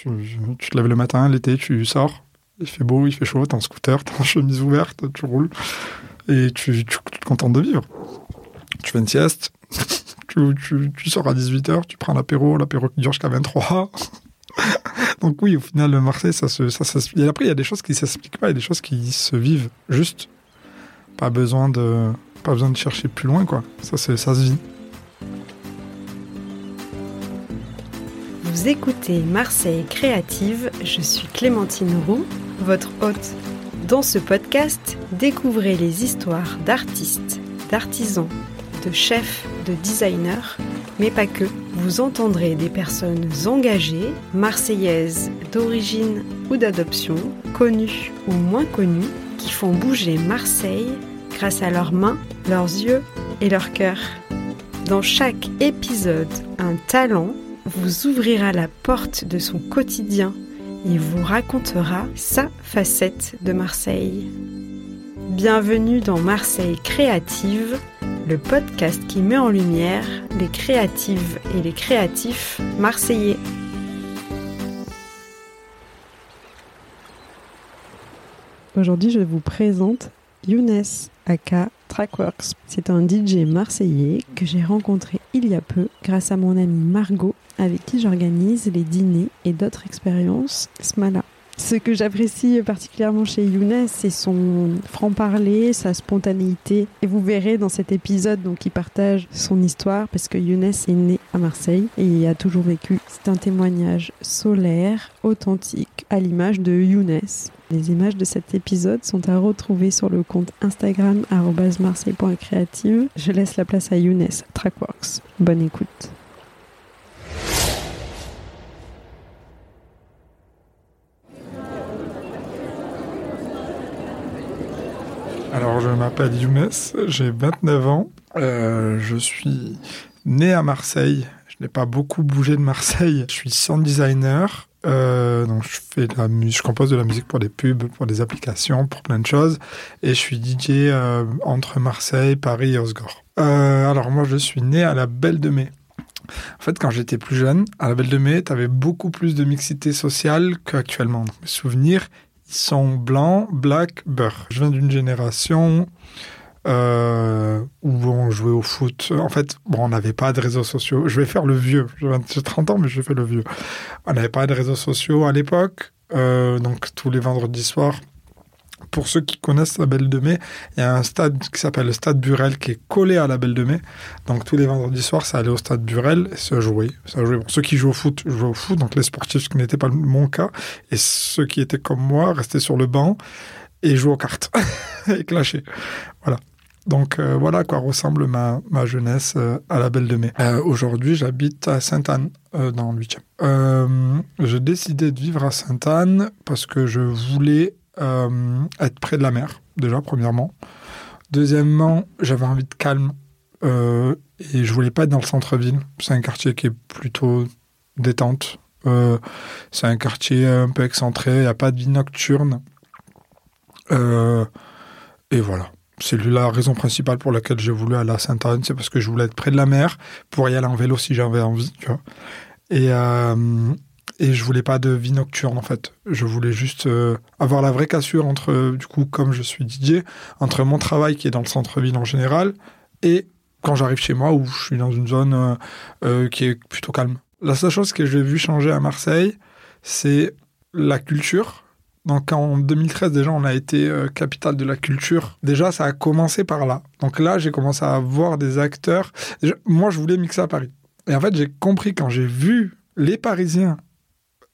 Tu, te lèves le matin, l'été, tu sors, il fait beau, il fait chaud, t'es en scooter, t'es en chemise ouverte, tu roules, et tu, te contentes de vivre. Tu fais une sieste, tu, sors à 18h, tu prends l'apéro, l'apéro qui dure jusqu'à 23 Donc oui, au final, Marseille, ça se, ça, ça, et après, il y a des choses qui s'expliquent pas, il y a des choses qui se vivent juste. Pas besoin de, pas besoin de chercher plus loin, quoi. Ça, ça se vit. Vous écoutez Marseille Créative, je suis Clémentine Roux, votre hôte. Dans ce podcast, découvrez les histoires d'artistes, d'artisans, de chefs, de designers, mais pas que. Vous entendrez des personnes engagées, marseillaises d'origine ou d'adoption, connues ou moins connues, qui font bouger Marseille grâce à leurs mains, leurs yeux et leur cœur. Dans chaque épisode, un talent vous ouvrira la porte de son quotidien et vous racontera sa facette de Marseille. Bienvenue dans Marseille Créative, le podcast qui met en lumière les créatives et les créatifs marseillais. Aujourd'hui, je vous présente Younes aka Trackworks. C'est un DJ marseillais que j'ai rencontré il y a peu grâce à mon amie Margot avec qui j'organise les dîners et d'autres expériences Smala. Ce que j'apprécie particulièrement chez Younes, c'est son franc-parler, sa spontanéité. Et vous verrez dans cet épisode, donc, il partage son histoire parce que Younes est né à Marseille et y a toujours vécu. C'est un témoignage solaire, authentique, à l'image de Younes. Les images de cet épisode sont à retrouver sur le compte Instagram marseille.creative. Je laisse la place à Younes, Trackworks. Bonne écoute. Alors, je m'appelle Younes, j'ai 29 ans. Euh, je suis né à Marseille. Je n'ai pas beaucoup bougé de Marseille. Je suis sound designer. Euh, donc, je fais de la je compose de la musique pour des pubs, pour des applications, pour plein de choses. Et je suis DJ euh, entre Marseille, Paris et Osgore. alors, moi, je suis né à la Belle de Mai. En fait, quand j'étais plus jeune, à la Belle de Mai, tu avais beaucoup plus de mixité sociale qu'actuellement. Mes souvenirs, sont blancs, black, beurre. Je viens d'une génération euh, où on jouait au foot. En fait, bon, on n'avait pas de réseaux sociaux. Je vais faire le vieux. J'ai 30 ans, mais je fais le vieux. On n'avait pas de réseaux sociaux à l'époque. Euh, donc, tous les vendredis soirs, pour ceux qui connaissent la Belle de Mai, il y a un stade qui s'appelle le Stade Burel qui est collé à la Belle de Mai. Donc tous les vendredis soirs, ça allait au Stade Burel et se jouait. Ça jouait. ceux qui jouent au foot jouaient au foot, donc les sportifs, ce qui n'était pas mon cas, et ceux qui étaient comme moi restaient sur le banc et jouaient aux cartes et clashaient. Voilà. Donc euh, voilà à quoi ressemble ma, ma jeunesse euh, à la Belle de Mai. Euh, aujourd'hui, j'habite à Sainte-Anne, dans le 8e. j'ai décidé de vivre à Sainte-Anne parce que je voulais euh, être près de la mer, déjà, premièrement. Deuxièmement, j'avais envie de calme euh, et je voulais pas être dans le centre-ville. C'est un quartier qui est plutôt détente. Euh, c'est un quartier un peu excentré, il n'y a pas de vie nocturne. et voilà. C'est la raison principale pour laquelle j'ai voulu aller à Sainte-Anne, c'est parce que je voulais être près de la mer pour y aller en vélo si j'avais envie. Et, et je voulais pas de vie nocturne en fait. Je voulais juste euh, avoir la vraie cassure entre, du coup, comme je suis Didier, entre mon travail qui est dans le centre-ville en général et quand j'arrive chez moi où je suis dans une zone euh, euh, qui est plutôt calme. La seule chose que j'ai vu changer à Marseille, c'est la culture. Donc en 2013 déjà on a été capitale de la culture. Déjà ça a commencé par là. Donc là j'ai commencé à voir des acteurs. moi je voulais mixer à Paris. Et en fait j'ai compris quand j'ai vu les Parisiens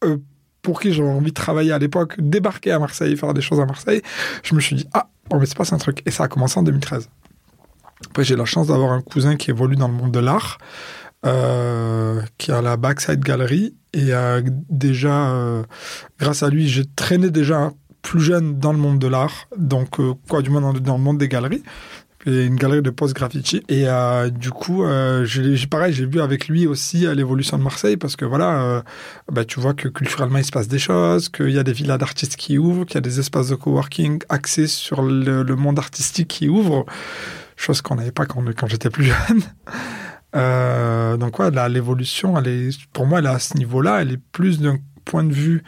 euh, pour qui j'avais envie de travailler à l'époque, débarquer à Marseille, faire des choses à Marseille, je me suis dit, ah, bon, mais c'est pas un truc. Et ça a commencé en 2013. Après, j'ai la chance d'avoir un cousin qui évolue dans le monde de l'art, euh, qui a la Backside Gallery. Et déjà, euh, grâce à lui, j'ai traîné déjà plus jeune dans le monde de l'art, donc quoi du moins dans, le monde des galeries une galerie de post-graffiti. Et euh, du coup, euh, j'ai pareil, j'ai vu avec lui aussi euh, l'évolution de Marseille parce que voilà, euh, bah, tu vois que culturellement il se passe des choses, qu'il y a des villas d'artistes qui ouvrent, qu'il y a des espaces de coworking axés sur le, monde artistique qui ouvrent, chose qu'on n'avait pas quand, j'étais plus jeune. Donc ouais, l'évolution, pour moi, elle est à ce niveau-là, elle est plus d'un point de vue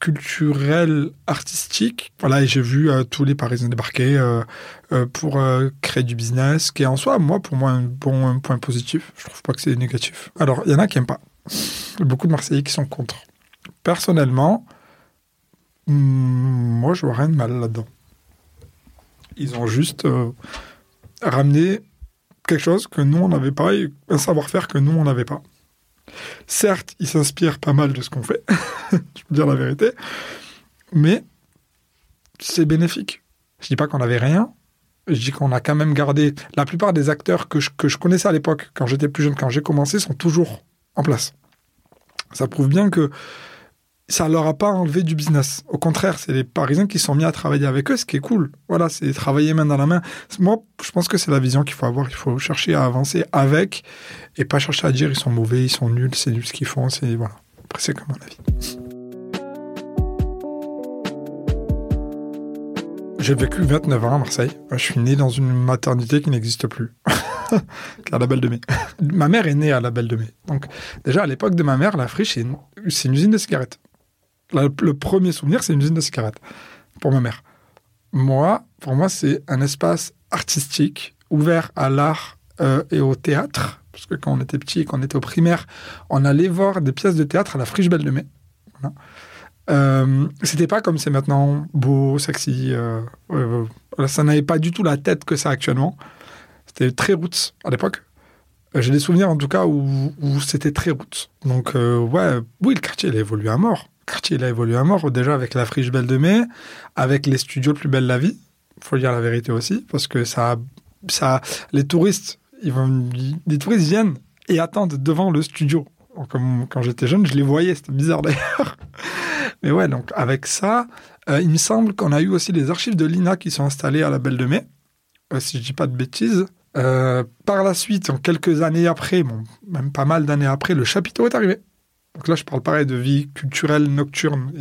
culturel, artistique. Voilà, et j'ai vu tous les Parisiens débarquer pour euh, créer du business, qui est en soi, moi, pour moi, un bon un point positif. Je trouve pas que c'est négatif. Alors, il y en a qui aiment pas. Beaucoup de Marseillais qui sont contre. Personnellement, hmm, moi, je vois rien de mal là-dedans. Ils ont juste euh, ramené quelque chose que nous, on n'avait pas, un savoir-faire que nous, on n'avait pas. Certes, ils s'inspirent pas mal de ce qu'on fait, je peux dire la vérité, mais c'est bénéfique. Je dis pas qu'on n'avait rien, je dis qu'on a quand même gardé. La plupart des acteurs que je, que je connaissais à l'époque, quand j'étais plus jeune, quand j'ai commencé, sont toujours en place. Ça prouve bien que ça leur a pas enlevé du business. Au contraire, c'est les Parisiens qui sont mis à travailler avec eux, ce qui est cool. Voilà, c'est travailler main dans la main. Moi, je pense que c'est la vision qu'il faut avoir. Il faut chercher à avancer avec et pas chercher à dire ils sont mauvais, ils sont nuls, c'est nul ce qu'ils font. C'est voilà. Après, c'est comme mon avis. J'ai vécu 29 ans à Marseille. Je suis né dans une maternité qui n'existe plus. à la Belle de Mai. ma mère est née à la Belle de Mai. Donc, déjà, à l'époque de ma mère, la friche, c'est une, usine de cigarettes. Le premier souvenir, c'est une usine de cigarettes pour ma mère. Moi, pour moi, c'est un espace artistique ouvert à l'art euh, et au théâtre. Parce que quand on était petit et qu'on était au primaire, on allait voir des pièces de théâtre à la friche Belle de Mai. Voilà. Euh, c'était pas comme c'est maintenant, beau, sexy. euh, euh, ça n'avait pas du tout la tête que ça actuellement. C'était très roots à l'époque. J'ai des souvenirs en tout cas où, c'était très roots. Donc ouais, oui, le quartier il a évolué à mort. Le quartier il a évolué à mort déjà avec la friche Belle de Mai, avec les studios Plus Belle la Vie. Faut dire la vérité aussi parce que ça, ça, les touristes, ils vont, les touristes viennent et attendent devant le studio. Comme quand j'étais jeune, je les voyais, c'était bizarre d'ailleurs. Mais ouais, donc avec ça, euh, il me semble qu'on a eu aussi les archives de l'INA qui sont installées à la Belle de Mai, euh, si je dis pas de bêtises. Euh, par la suite, en quelques années après, bon, même pas mal d'années après, le chapiteau est arrivé. Donc là, je parle pareil de vie culturelle nocturne.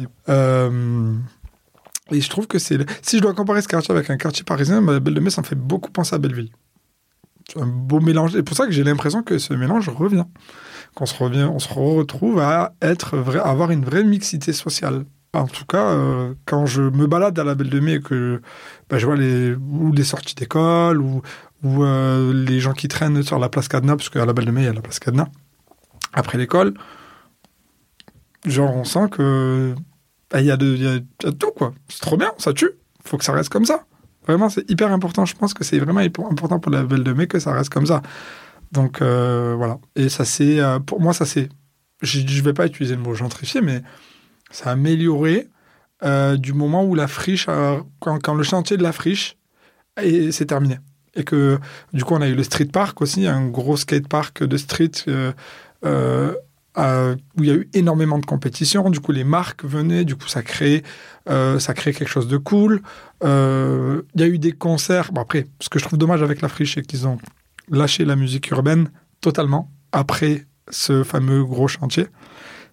Et, je trouve que c'est... Si je dois comparer ce quartier avec un quartier parisien, bah, la Belle de Mai, ça me fait beaucoup penser à Belleville. C'est un beau mélange. Et pour ça que j'ai l'impression que ce mélange revient. Qu'on se, revient, on se retrouve à être avoir une vraie mixité sociale. En tout cas, euh, quand je me balade à la Belle de Mai et que bah, je vois les, sorties d'école ou, euh, les gens qui traînent sur la place Cadenas, parce qu'à la Belle de Mai, il y a la place Cadenas, après l'école, genre on sent que bah, il y, a y tout, quoi. C'est trop bien, ça tue. faut que ça reste comme ça. Vraiment, c'est hyper important. Je pense que c'est vraiment important pour la Belle de Mai que ça reste comme ça. Donc euh, voilà. Et ça c'est, euh, pour moi, ça c'est, je ne vais pas utiliser le mot gentrifié, mais ça a amélioré euh, du moment où la friche, quand, le chantier de la friche est- s'est terminé. Et que du coup, on a eu le street park aussi, un gros skate park de street où il y a eu énormément de compétitions. Du coup, les marques venaient, du coup, ça crée, ça quelque chose de cool. Il y a eu des concerts. Bon, après, ce que je trouve dommage avec la friche, c'est qu'ils ont lâché la musique urbaine totalement après ce fameux gros chantier.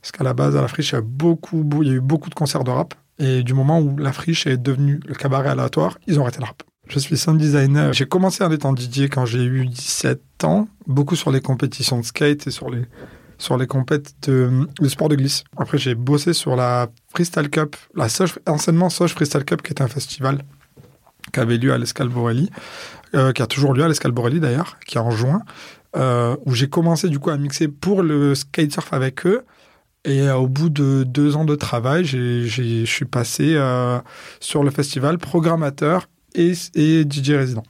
Parce qu'à la base, à la friche, il y, a beaucoup, beau- il y a eu beaucoup de concerts de rap. Et du moment où la friche est devenue le cabaret aléatoire, ils ont arrêté le rap. Je suis sound designer. J'ai commencé en étant DJ quand j'ai eu 17 ans, beaucoup sur les compétitions de skate et sur les, sur les de, sport de glisse. Après, j'ai bossé sur la Freestyle Cup, la Soch, anciennement Soch Freestyle Cup, qui est un festival qui avait lieu à l'Escalborelli, euh, qui a toujours lieu à l'Escalborelli d'ailleurs, qui est en juin, euh, où j'ai commencé du coup à mixer pour le skatesurf avec eux. Et euh, au bout de deux ans de travail, je suis passé euh, sur le festival programmateur et DJ résident.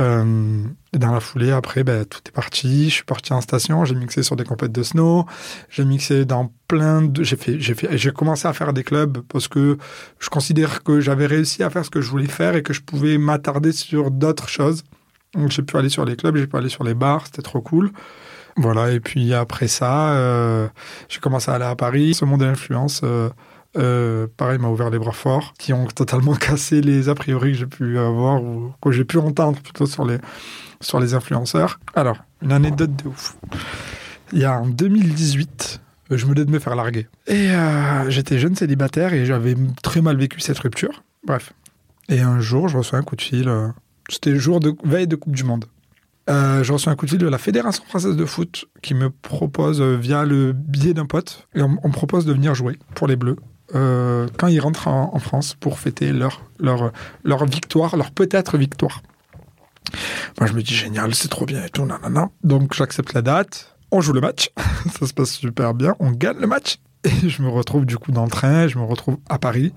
Euh, et dans la foulée, après, ben, tout est parti. Je suis parti en station, j'ai mixé sur des compètes de snow, j'ai mixé dans plein de. J'ai fait, j'ai commencé à faire des clubs parce que je considère que j'avais réussi à faire ce que je voulais faire et que je pouvais m'attarder sur d'autres choses. Donc j'ai pu aller sur les clubs, j'ai pu aller sur les bars, c'était trop cool. Voilà, et puis après ça, euh, j'ai commencé à aller à Paris. Ce monde de l'influence, euh, euh, pareil, m'a ouvert les bras forts, qui ont totalement cassé les a priori que j'ai pu avoir ou que j'ai pu entendre plutôt sur les, sur les influenceurs. Alors, une anecdote de ouf. Il y a en 2018, euh, je venais de me faire larguer. Et euh, j'étais jeune célibataire et j'avais très mal vécu cette rupture. Bref. Et un jour, je reçois un coup de fil. euh, C'était le jour de veille de Coupe du Monde. Je reçois un coup de fil de la Fédération française de foot qui me propose, via le biais d'un pote, et on, on me propose de venir jouer pour les Bleus euh, quand ils rentrent en, France pour fêter leur, leur, leur victoire, leur peut-être victoire. Moi, je me dis génial, c'est trop bien et tout, nanana. Donc, j'accepte la date, on joue le match, ça se passe super bien, on gagne le match. Et je me retrouve du coup dans le train, je me retrouve à Paris,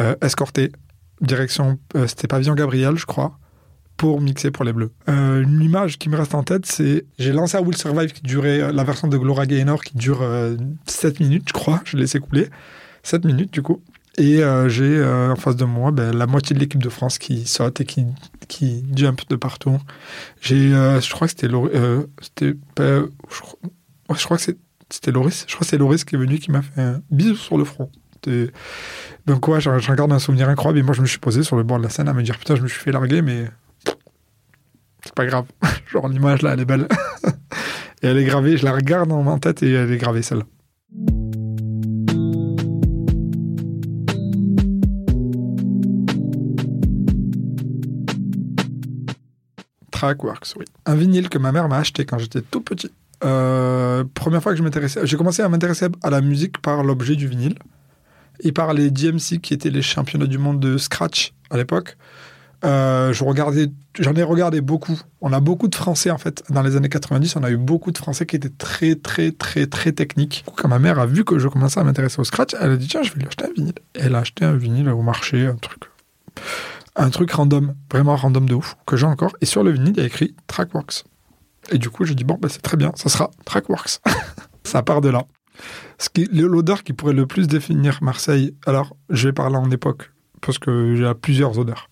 euh, escorté, direction, euh, c'était Pavillon Gabriel, je crois, pour mixer pour les Bleus. Euh, une image qui me reste en tête, c'est j'ai lancé à Will Survive qui durait euh, la version de Gloria Gaynor qui dure euh, 7 minutes, je crois, je l'ai laissé couler. 7 minutes du coup. Et euh, j'ai euh, en face de moi ben, la moitié de l'équipe de France qui saute et qui, qui jump de partout. J'ai, euh, je crois que c'était Loris, pas- je, crois- je que c'était Loris. Je crois c'est Loris qui est venu qui m'a fait un bisou sur le front. Donc ouais, j'en j'en garde un souvenir incroyable. Et moi, je me suis posé sur le bord de la scène à me dire putain, je me suis fait larguer, mais c'est pas grave. Genre l'image là, elle est belle. et elle est gravée. Je la regarde en tête et elle est gravée celle-là. Trackworks, oui. Un vinyle que ma mère m'a acheté quand j'étais tout petit. Euh, première fois que je m'intéressais, j'ai commencé à m'intéresser à la musique par l'objet du vinyle et par les DMC qui étaient les championnats du monde de scratch à l'époque. Euh, je j'en ai regardé beaucoup. On a beaucoup de Français en fait dans les années 90. On a eu beaucoup de Français qui étaient très très très très techniques. Quand ma mère a vu que je commençais à m'intéresser au scratch, elle a dit tiens je vais lui acheter un vinyle. Elle a acheté un vinyle au marché, un truc, un truc random, vraiment random de ouf que j'ai encore. Et sur le vinyle il a écrit Trackworks. Et du coup j'ai dit bon bah, c'est très bien, ça sera Trackworks. ça part de là. L'odeur qui pourrait le plus définir Marseille. Alors je vais parler en époque parce que j'ai plusieurs odeurs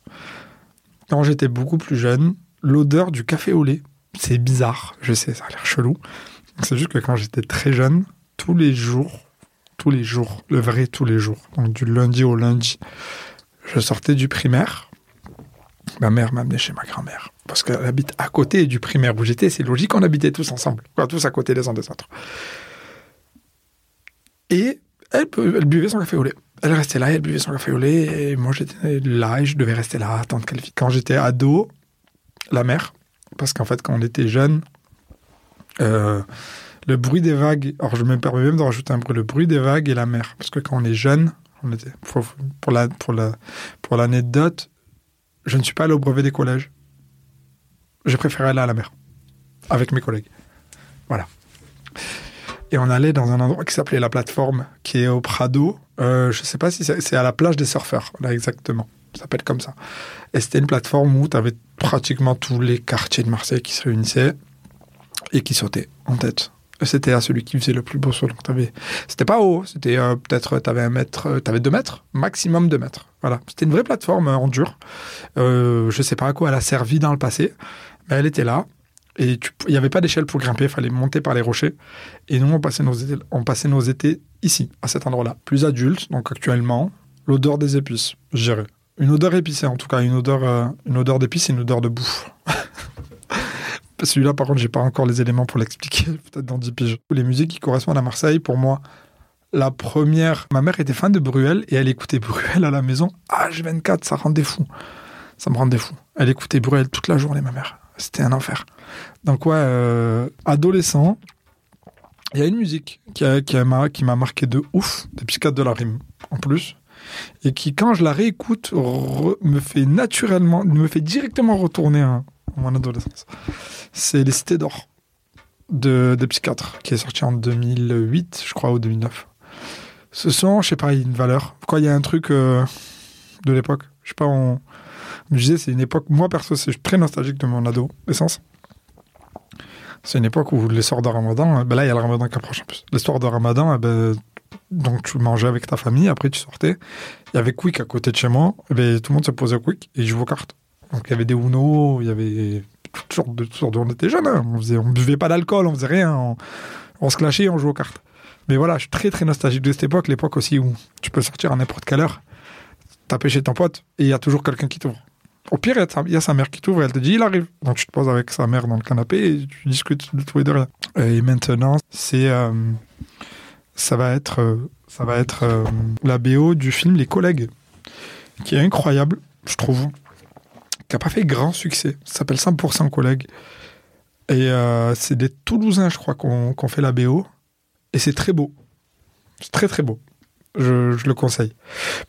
quand j'étais beaucoup plus jeune, l'odeur du café au lait, c'est bizarre, je sais, ça a l'air chelou. C'est juste que quand j'étais très jeune, tous les jours, tous les jours, le vrai tous les jours, donc du lundi au lundi, je sortais du primaire. Ma mère m'amenait chez ma grand-mère. Parce qu'elle habite à côté du primaire où j'étais. C'est logique qu'on habitait tous ensemble. Tous à côté les uns des autres. Et elle, buvait son café au lait. Elle restait là, elle buvait son café au lait, et moi j'étais là et je devais rester là, attendre qu'elle. Quand j'étais ado, la mer, parce qu'en fait quand on était jeune, euh, le bruit des vagues, alors je me permets même de rajouter un bruit, le bruit des vagues et la mer, parce que quand on est jeune, on était, pour la pour la pour l'anecdote, je ne suis pas allé au brevet des collèges. J'ai préféré aller à la mer avec mes collègues. Voilà. Et on allait dans un endroit qui s'appelait la plateforme, qui est au Prado. Euh, je sais pas si c'est à la plage des surfeurs, là exactement. Ça s'appelle comme ça. Et c'était une plateforme où tu avais pratiquement tous les quartiers de Marseille qui se réunissaient et qui sautaient en tête. C'était à celui qui faisait le plus beau saut. Donc t'avais- c'était pas haut, c'était euh, peut-être t'avais un mètre, euh, t'avais deux mètres, maximum deux mètres. Voilà, c'était une vraie plateforme euh, en dur. Je sais pas à quoi elle a servi dans le passé, mais elle était là. Et il n'y avait pas d'échelle pour grimper, fallait monter par les rochers. Et nous, on passait nos étés, on passait nos étés ici, à cet endroit-là. Plus adulte, donc actuellement, l'odeur des épices, je. Une odeur épicée, en tout cas, une odeur, une odeur d'épices une odeur de bouffe. Celui-là, par contre, j'ai pas encore les éléments pour l'expliquer, peut-être dans 10 piges. Les musiques qui correspondent à Marseille, pour moi, la première, ma mère était fan de Bruel et elle écoutait Bruel à la maison. H24, ça rendait fou. Ça me rendait fou. Elle écoutait Bruel toute la journée, ma mère. C'était un enfer. Donc ouais, euh, adolescent, il y a une musique qui a- qui qui m'a marqué de ouf, des psychiatres de la rime en plus, et qui quand je la réécoute me fait naturellement, me fait directement retourner à, à mon adolescence. C'est Les Cités d'Or de des psychiatres qui est sorti en 2008, je crois, ou 2009. Ce son, je sais pas, une valeur. Quoi, il y a un truc euh, de l'époque. Je sais pas, on, je disais, c'est une époque, moi perso, c'est très nostalgique de mon adolescence. C'est une époque où les soirs de Ramadan, euh, ben là il y a le Ramadan qui approche en plus. Les soirs de Ramadan, eh ben, donc tu mangeais avec ta famille, après tu sortais. Il y avait Quick à côté de chez moi, eh ben, tout le monde se posait au Quick et ils jouaient aux cartes. Donc il y avait des Uno, il y avait sortes de- On était jeunes, hein. on, faisait, on buvait pas d'alcool, on faisait rien, on, se clashait on jouait aux cartes. Mais voilà, je suis très très nostalgique de cette époque, l'époque aussi où tu peux sortir à n'importe quelle heure, taper chez ton pote et il y a toujours quelqu'un qui t'ouvre. Au pire, il y a sa- il y a sa mère qui t'ouvre et elle te dit il arrive. Donc tu te poses avec sa mère dans le canapé et tu discutes de tout et de rien. Et maintenant, c'est euh, ça va être euh, ça va être euh, la BO du film Les Collègues, qui est incroyable, je trouve, qui a pas fait grand succès. Ça s'appelle 100% Collègues. Et euh, c'est des Toulousains, je crois, qu'on fait la BO. Et c'est très beau. C'est très très beau. Je, je, le conseille.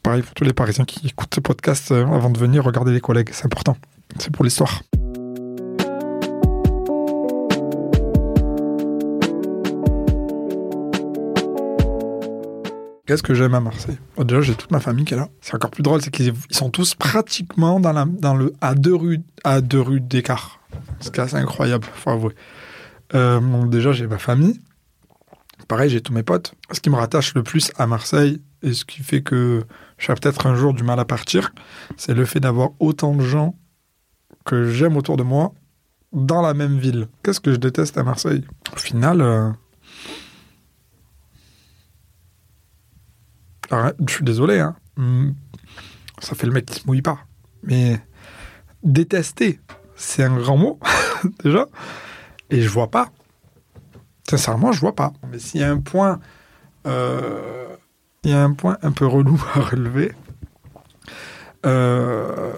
Pareil pour tous les Parisiens qui écoutent ce podcast euh, avant de venir regarder les collègues. C'est important. C'est pour l'histoire. Qu'est-ce que j'aime à Marseille oh, Déjà, j'ai toute ma famille qui est là. C'est encore plus drôle, c'est qu'ils sont tous pratiquement dans, le à deux rues à deux rues d'écart. C'est assez incroyable, faut avouer. Euh, donc déjà, j'ai ma famille. Pareil, j'ai tous mes potes. Ce qui me rattache le plus à Marseille et ce qui fait que j'ai peut-être un jour du mal à partir, c'est le fait d'avoir autant de gens que j'aime autour de moi dans la même ville. Qu'est-ce que je déteste à Marseille? Au final, euh, je suis désolé, hein. Hmm. ça fait le mec qui se mouille pas. Mais détester, c'est un grand mot, déjà. Et je vois pas. Sincèrement, je vois pas. Mais s'il y a un point, euh, y a un point un peu relou à relever, euh,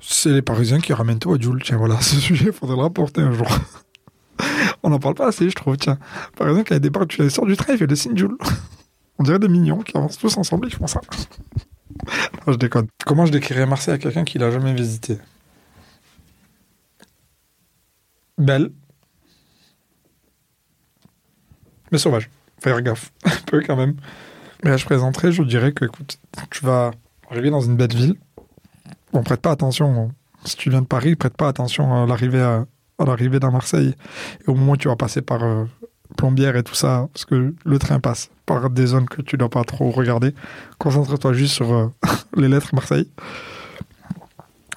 c'est les Parisiens qui ramènent tout à Joule. Tiens, voilà, ce sujet, il faudrait le rapporter un jour. On n'en parle pas assez, je trouve. Tiens, par exemple, quand il débarque, tu sors du train, il fait le signe Joule. On dirait des mignons qui avancent tous ensemble, ils font ça. je déconne. Comment je décrirais Marseille à quelqu'un qui l'a jamais visité? Belle. Mais sauvage. Faire gaffe. Un peu quand même. Mais là, je présenterai, je dirais que, écoute, tu vas arriver dans une belle ville. Bon, prête pas attention. Si tu viens de Paris, prête pas attention à l'arrivée à, l'arrivée dans Marseille. Et au moment où tu vas passer par euh, plombière et tout ça, parce que le train passe par des zones que tu dois pas trop regarder. Concentre-toi juste sur euh, les lettres Marseille.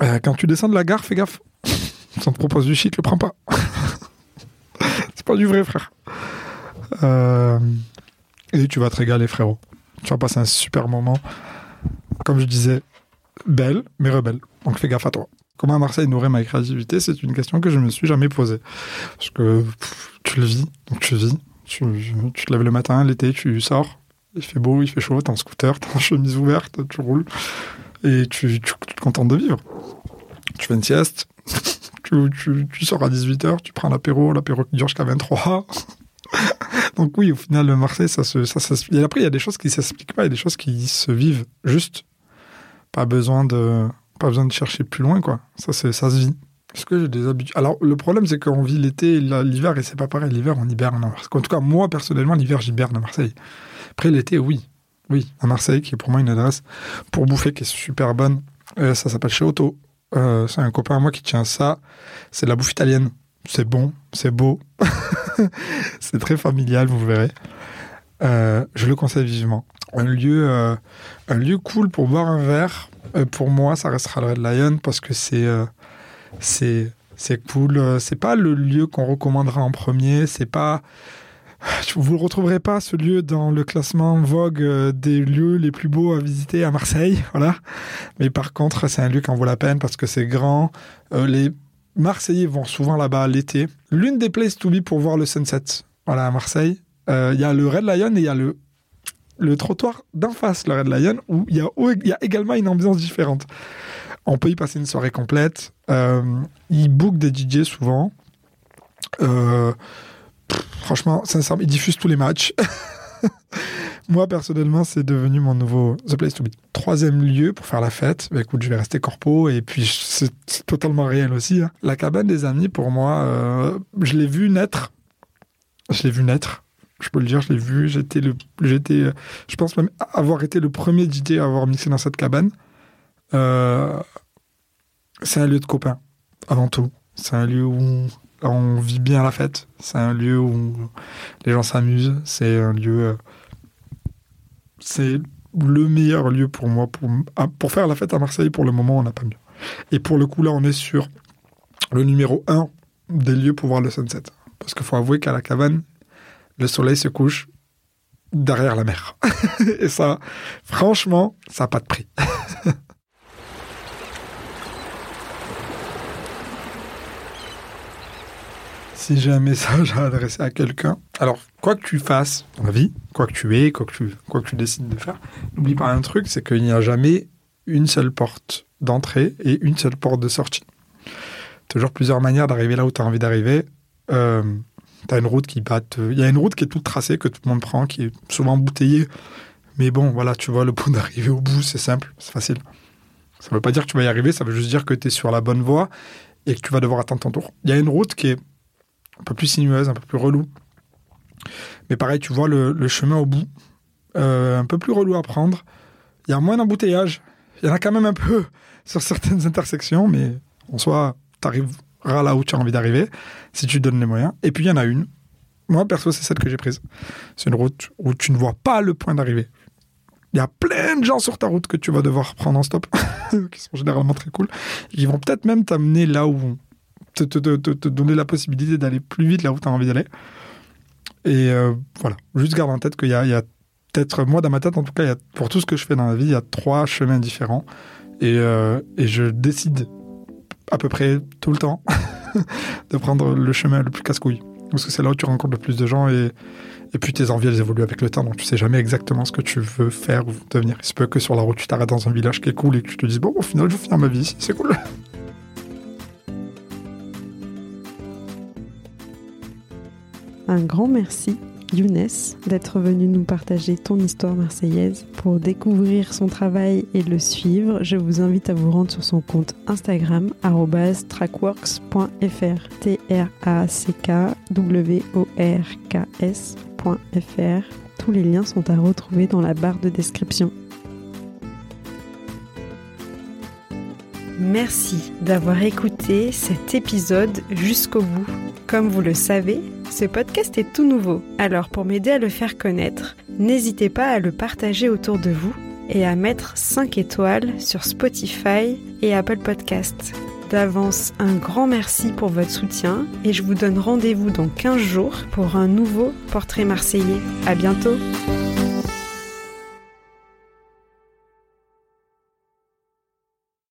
Euh, quand tu descends de la gare, fais gaffe. Si on te propose du shit, le prends pas. c'est pas du vrai, frère. Euh, et tu vas te régaler, frérot. Tu vas passer un super moment. Comme je disais, belle, mais rebelle. Donc fais gaffe à toi. Comment Marseille nourrit ma créativité C'est une question que je me suis jamais posée. Parce que tu le vis, donc tu vis. Tu, te lèves le matin, l'été, tu sors. Il fait beau, il fait chaud, t'es en scooter, t'es en chemise ouverte, tu roules. Et tu, tu, es content de vivre. Tu fais une sieste. tu, tu, sors à 18h, tu prends l'apéro, l'apéro qui dure jusqu'à 23 Donc oui, au final, le Marseille, ça se, ça, et après, il y a des choses qui s'expliquent pas, il y a des choses qui se vivent juste. Pas besoin de, pas besoin de chercher plus loin, quoi. Ça, ça se vit. Est-ce que j'ai des habitudes? Alors, le problème, c'est qu'on vit l'été l'hiver, et c'est pas pareil. L'hiver, on hiberne. En tout cas, moi, personnellement, l'hiver, j'hiberne à Marseille. Après, l'été, oui. Oui, à Marseille, qui est pour moi une adresse pour bouffer, qui est super bonne. Euh, ça s'appelle chez Otto. Euh, c'est un copain à moi qui tient ça. C'est de la bouffe italienne. C'est bon, c'est beau. c'est très familial, vous verrez. Euh, je le conseille vivement. Un lieu, un lieu cool pour boire un verre, euh, pour moi, ça restera le Red Lion parce que c'est euh, c'est c'est cool. Euh, c'est pas le lieu qu'on recommandera en premier. C'est pas vous ne retrouverez pas ce lieu dans le classement Vogue des lieux les plus beaux à visiter à Marseille, voilà. Mais par contre, c'est un lieu qui en vaut la peine parce que c'est grand. les Marseillais vont souvent là-bas l'été. L'une des places to be pour voir le sunset, voilà, à Marseille. Il y a le Red Lion et il y a le le trottoir d'en face, le Red Lion, où il y, y a également une ambiance différente. On peut y passer une soirée complète. Euh, ils bookent des DJ souvent. Euh, franchement, sincèrement, ils diffusent tous les matchs. Moi, personnellement, c'est devenu mon nouveau The Place to Be. Troisième lieu pour faire la fête. Bah, écoute, je vais rester corpo et puis c'est totalement réel aussi. Hein. La cabane des amis, pour moi, euh, je l'ai vu naître. Je l'ai vu naître je peux le dire, je l'ai vu. J'étais le, j'étais, je pense même avoir été le premier DJ à avoir mixé dans cette cabane. Euh, c'est un lieu de copains, avant tout. C'est un lieu où on vit bien la fête. C'est un lieu où les gens s'amusent. C'est un lieu. Euh, c'est le meilleur lieu pour moi pour, pour faire la fête à Marseille. Pour le moment, on n'a pas mieux. Et pour le coup, là, on est sur le numéro 1 des lieux pour voir le sunset. Parce qu'il faut avouer qu'à la cabane, le soleil se couche derrière la mer. Et ça, franchement, ça n'a pas de prix. si j'ai un message à adresser à quelqu'un, alors quoi que tu fasses dans la vie, quoi que tu aies, quoi que tu, quoi que tu décides de faire, n'oublie pas un truc, c'est qu'il n'y a jamais une seule porte d'entrée et une seule porte de sortie. Toujours plusieurs manières d'arriver là où tu as envie d'arriver. Euh, T'as une route qui batte. Il y a une route qui est toute tracée, que tout le monde prend, qui est souvent embouteillée. Mais bon, voilà, tu vois, le point d'arriver au bout, c'est simple, c'est facile. Ça ne veut pas dire que tu vas y arriver, ça veut juste dire que tu es sur la bonne voie et que tu vas devoir attendre ton tour. Il y a une route qui est un peu plus sinueuse, un peu plus relou. Mais pareil, tu vois le, chemin au bout, euh, un peu plus relou à prendre. Il y a moins d'embouteillage. Il y en a quand même un peu sur certaines intersections, mais en soi, tu arriveras là où tu as envie d'arriver, si tu donnes les moyens. Et puis il y en a une. Moi, perso, c'est celle que j'ai prise. C'est une route où tu ne vois pas le point d'arrivée. Il y a plein de gens sur ta route que tu vas devoir prendre en stop, qui sont généralement très cool. Ils vont peut-être même t'amener là où te, te, te, donner la possibilité d'aller plus vite là où tu as envie d'aller. Et euh, voilà, juste garde en tête qu'il y a, a peut-être, moi dans ma tête en tout cas, il y a, pour tout ce que je fais dans la vie, il y a trois chemins différents. Et, euh, et je décide à peu près tout le temps de prendre le chemin le plus casse-couille. Parce que c'est là où tu rencontres le plus de gens et, puis tes envies elles évoluent avec le temps. Donc tu sais jamais exactement ce que tu veux faire ou devenir. Il se peut que sur la route tu t'arrêtes dans un village qui est cool et que tu te dis bon au final je vais finir ma vie ici, c'est cool. Un grand merci Younes d'être venu nous partager ton histoire marseillaise. Pour découvrir son travail et le suivre, je vous invite à vous rendre sur son compte Instagram trackworks.fr t r a c k w o r k s.fr. Tous les liens sont à retrouver dans la barre de description. Merci d'avoir écouté cet épisode jusqu'au bout. Comme vous le savez, ce podcast est tout nouveau, alors pour m'aider à le faire connaître, n'hésitez pas à le partager autour de vous et à mettre 5 étoiles sur Spotify et Apple Podcasts. D'avance, un grand merci pour votre soutien et je vous donne rendez-vous dans 15 jours pour un nouveau portrait marseillais. À bientôt!